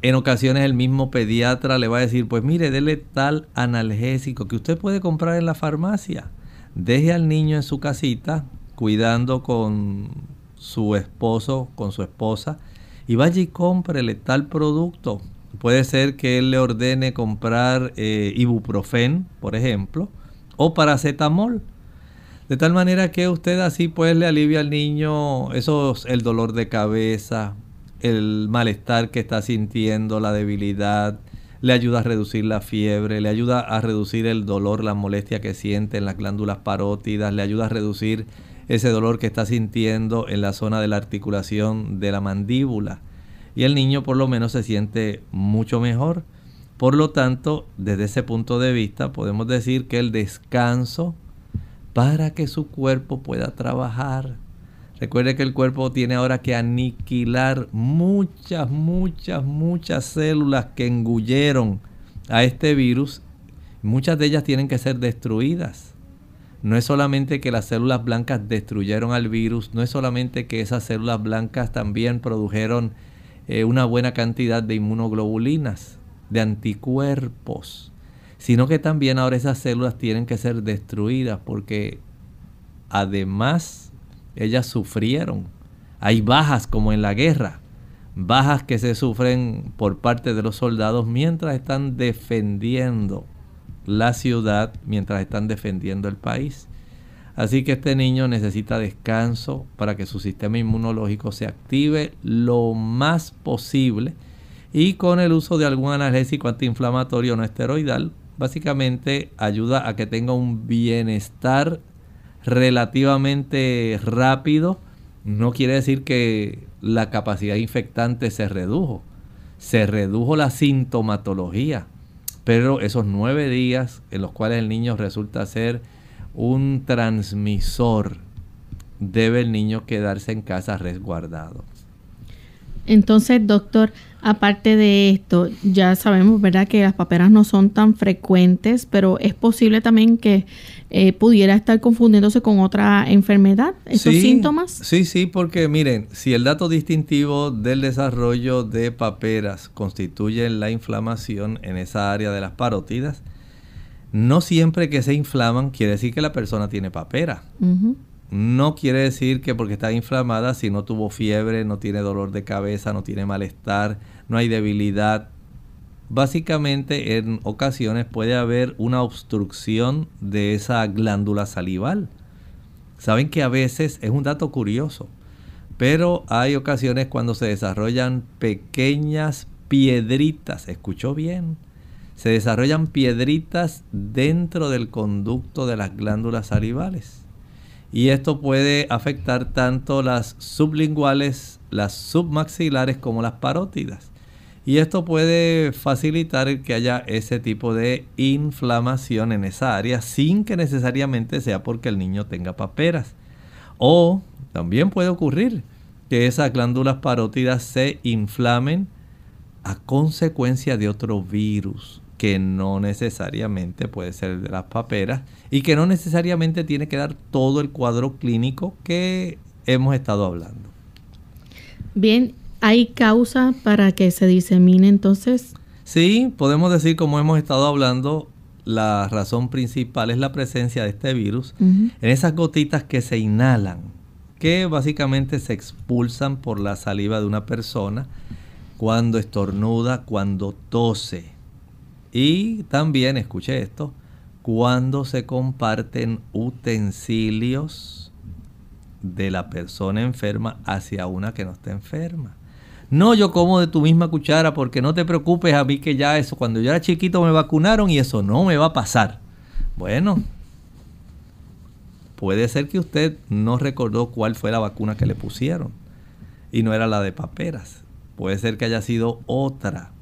En ocasiones el mismo pediatra le va a decir, pues mire, dele tal analgésico que usted puede comprar en la farmacia. Deje al niño en su casita cuidando con su esposo, con su esposa, y vaya y cómprele tal producto Puede ser que él le ordene comprar eh, ibuprofen, por ejemplo, o paracetamol. De tal manera que usted así pues le alivia al niño esos, el dolor de cabeza, el malestar que está sintiendo, la debilidad, le ayuda a reducir la fiebre, le ayuda a reducir el dolor, la molestia que siente en las glándulas parótidas, le ayuda a reducir ese dolor que está sintiendo en la zona de la articulación de la mandíbula y el niño por lo menos se siente mucho mejor. Por lo tanto, desde ese punto de vista podemos decir que el descanso para que su cuerpo pueda trabajar. Recuerde que el cuerpo tiene ahora que aniquilar muchas, muchas, muchas células que engulleron a este virus. Muchas de ellas tienen que ser destruidas. No es solamente que las células blancas destruyeron al virus, no es solamente que esas células blancas también produjeron eh, una buena cantidad de inmunoglobulinas, de anticuerpos, sino que también ahora esas células tienen que ser destruidas porque además ellas sufrieron. Hay bajas como en la guerra, bajas que se sufren por parte de los soldados mientras están defendiendo la ciudad, mientras están defendiendo el país. Así que este niño necesita descanso para que su sistema inmunológico se active lo más posible y con el uso de algún analgésico antiinflamatorio no esteroidal, básicamente ayuda a que tenga un bienestar relativamente rápido, no quiere decir que la capacidad infectante se redujo. Se redujo la sintomatología, pero esos nueve días en los cuales el niño resulta ser un transmisor, debe el niño quedarse en casa resguardado. Entonces, doctor, aparte de esto, ya sabemos, ¿verdad?, que las paperas no son tan frecuentes, pero es posible también que eh, pudiera estar confundiéndose con otra enfermedad, estos síntomas. Sí, sí, porque miren, si el dato distintivo del desarrollo de paperas constituye la inflamación en esa área de las parótidas, no siempre que se inflaman quiere decir que la persona tiene papera. No quiere decir que porque está inflamada, si no tuvo fiebre, no tiene dolor de cabeza, no tiene malestar, no hay debilidad. Básicamente en ocasiones puede haber una obstrucción de esa glándula salival. Saben que a veces es un dato curioso, pero hay ocasiones cuando se desarrollan pequeñas piedritas, escuchó bien, se desarrollan piedritas dentro del conducto de las glándulas salivales y esto puede afectar tanto las sublinguales, las submaxilares como las parótidas. Y esto puede facilitar que haya ese tipo de inflamación en esa área sin que necesariamente sea porque el niño tenga paperas. O también puede ocurrir que esas glándulas parótidas se inflamen a consecuencia de otro virus que no necesariamente puede ser de las paperas y que no necesariamente tiene que dar todo el cuadro clínico que hemos estado hablando. Bien, ¿hay causa para que se disemine entonces? Sí, podemos decir, como hemos estado hablando, la razón principal es la presencia de este virus en esas gotitas que se inhalan, que básicamente se expulsan por la saliva de una persona cuando estornuda, cuando tose. Y también, escuche esto, cuando se comparten utensilios de la persona enferma hacia una que no está enferma. No, yo como de tu misma cuchara porque no te preocupes a mí que ya eso, cuando yo era chiquito me vacunaron y eso no me va a pasar. Bueno, puede ser que usted no recordó cuál fue la vacuna que le pusieron y no era la de paperas. Puede ser que haya sido otra.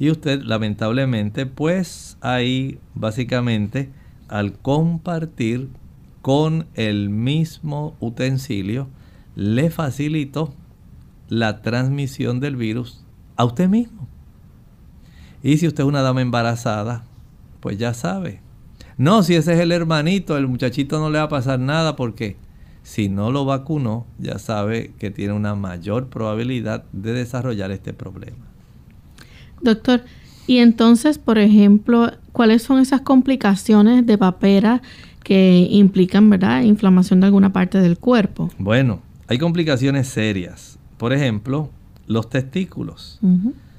Y usted lamentablemente pues ahí básicamente al compartir con el mismo utensilio le facilitó la transmisión del virus a usted mismo. Y si usted es una dama embarazada, pues ya sabe. No, si ese es el hermanito, el muchachito no le va a pasar nada porque si no lo vacunó, ya sabe que tiene una mayor probabilidad de desarrollar este problema. Doctor, y entonces, por ejemplo, ¿cuáles son esas complicaciones de papera que implican, verdad, inflamación de alguna parte del cuerpo? Bueno, hay complicaciones serias. Por ejemplo, los testículos.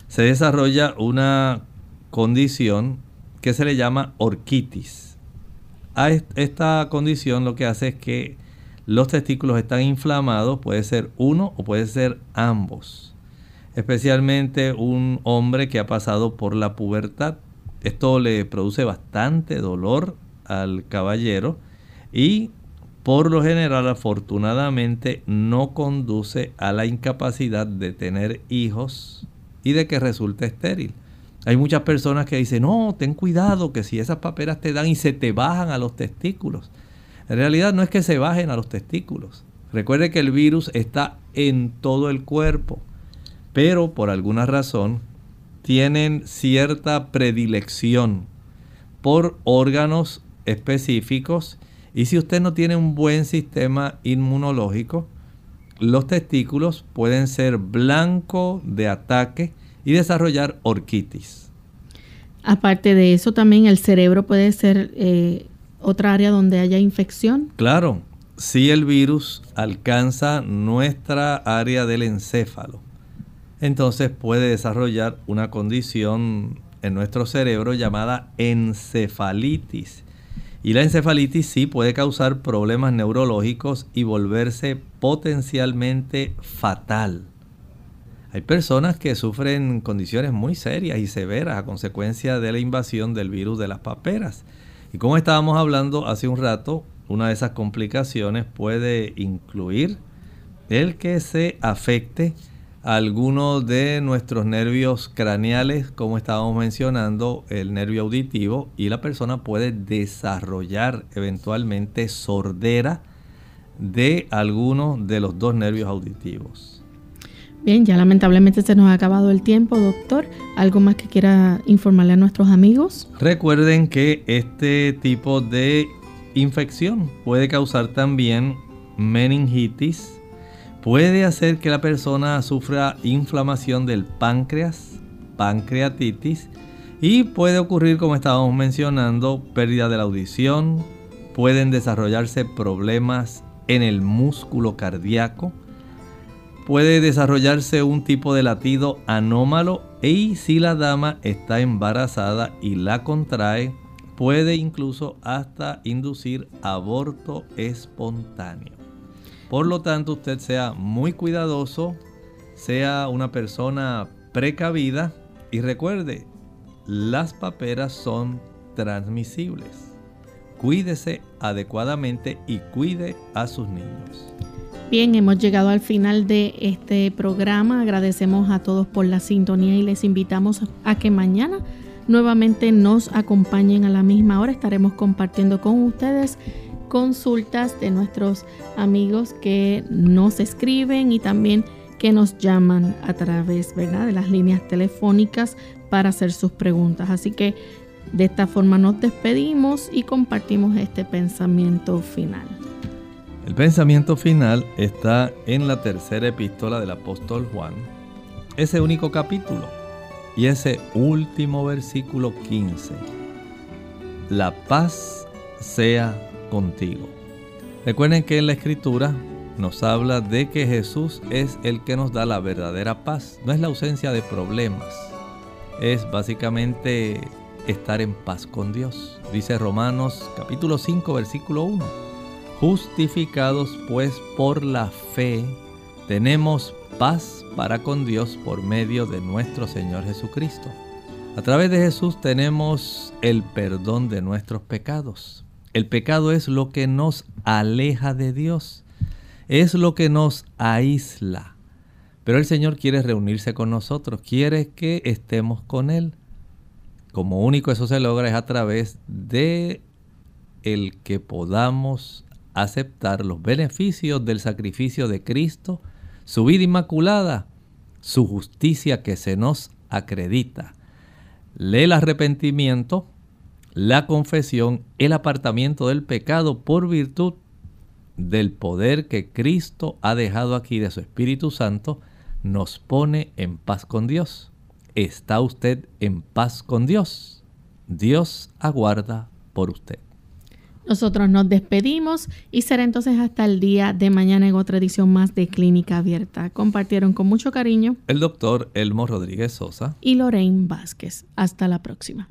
Se desarrolla una condición que se le llama orquitis. A esta condición lo que hace es que los testículos están inflamados, puede ser uno o puede ser ambos especialmente un hombre que ha pasado por la pubertad. Esto le produce bastante dolor al caballero y por lo general afortunadamente no conduce a la incapacidad de tener hijos y de que resulte estéril. Hay muchas personas que dicen, no, ten cuidado que si esas paperas te dan y se te bajan a los testículos. En realidad no es que se bajen a los testículos. Recuerde que el virus está en todo el cuerpo pero por alguna razón tienen cierta predilección por órganos específicos y si usted no tiene un buen sistema inmunológico, los testículos pueden ser blanco de ataque y desarrollar orquitis. Aparte de eso, también el cerebro puede ser eh, otra área donde haya infección. Claro, si el virus alcanza nuestra área del encéfalo, entonces puede desarrollar una condición en nuestro cerebro llamada encefalitis. Y la encefalitis sí puede causar problemas neurológicos y volverse potencialmente fatal. Hay personas que sufren condiciones muy serias y severas a consecuencia de la invasión del virus de las paperas. Y como estábamos hablando hace un rato, una de esas complicaciones puede incluir el que se afecte algunos de nuestros nervios craneales, como estábamos mencionando, el nervio auditivo, y la persona puede desarrollar eventualmente sordera de alguno de los dos nervios auditivos. Bien, ya lamentablemente se nos ha acabado el tiempo, doctor. ¿Algo más que quiera informarle a nuestros amigos? Recuerden que este tipo de infección puede causar también meningitis, puede hacer que la persona sufra inflamación del páncreas, pancreatitis, y puede ocurrir, como estábamos mencionando, pérdida de la audición, pueden desarrollarse problemas en el músculo cardíaco, puede desarrollarse un tipo de latido anómalo y si la dama está embarazada y la contrae, puede incluso hasta inducir aborto espontáneo. Por lo tanto, usted sea muy cuidadoso, sea una persona precavida y recuerde, las paperas son transmisibles. Cuídese adecuadamente y cuide a sus niños. Bien, hemos llegado al final de este programa. Agradecemos a todos por la sintonía y les invitamos a que mañana nuevamente nos acompañen a la misma hora. Estaremos compartiendo con ustedes consultas de nuestros amigos que nos escriben y también que nos llaman a través ¿verdad? de las líneas telefónicas para hacer sus preguntas. Así que de esta forma nos despedimos y compartimos este pensamiento final. El pensamiento final está en la tercera epístola del apóstol Juan, ese único capítulo y ese último versículo 15. La paz sea contigo. Recuerden que en la escritura nos habla de que Jesús es el que nos da la verdadera paz. No es la ausencia de problemas. Es básicamente estar en paz con Dios. Dice Romanos capítulo 5 versículo 1. Justificados pues por la fe, tenemos paz para con Dios por medio de nuestro Señor Jesucristo. A través de Jesús tenemos el perdón de nuestros pecados. El pecado es lo que nos aleja de Dios, es lo que nos aísla. Pero el Señor quiere reunirse con nosotros, quiere que estemos con Él. Como único eso se logra es a través de el que podamos aceptar los beneficios del sacrificio de Cristo, su vida inmaculada, su justicia que se nos acredita. El arrepentimiento la confesión, el apartamiento del pecado por virtud del poder que Cristo ha dejado aquí de su Espíritu Santo, nos pone en paz con Dios. ¿Está usted en paz con Dios? Dios aguarda por usted. Nosotros nos despedimos y será entonces hasta el día de mañana en otra edición más de Clínica Abierta. Compartieron con mucho cariño el doctor Elmo Rodríguez Sosa y Lorraine Vázquez. Hasta la próxima.